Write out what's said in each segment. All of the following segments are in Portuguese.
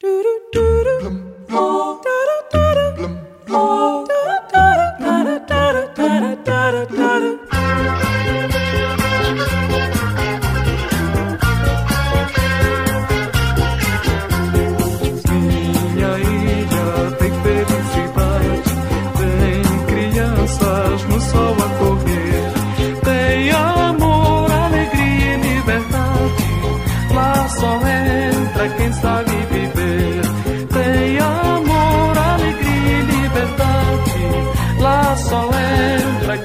Do do do do.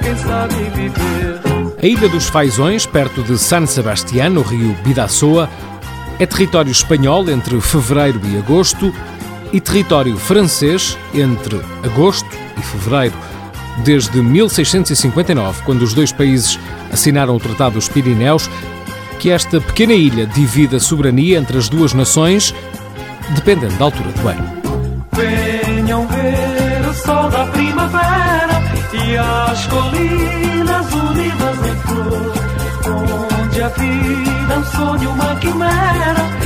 Quem sabe viver. A Ilha dos Faisões, perto de San Sebastián, no rio Bidassoa, é território espanhol entre fevereiro e agosto e território francês entre agosto e fevereiro. Desde 1659, quando os dois países assinaram o Tratado dos Pirineus, que esta pequena ilha divide a soberania entre as duas nações, dependendo da altura do ano. As colinas unidas em flor, onde a vida é um sonho, uma quimera.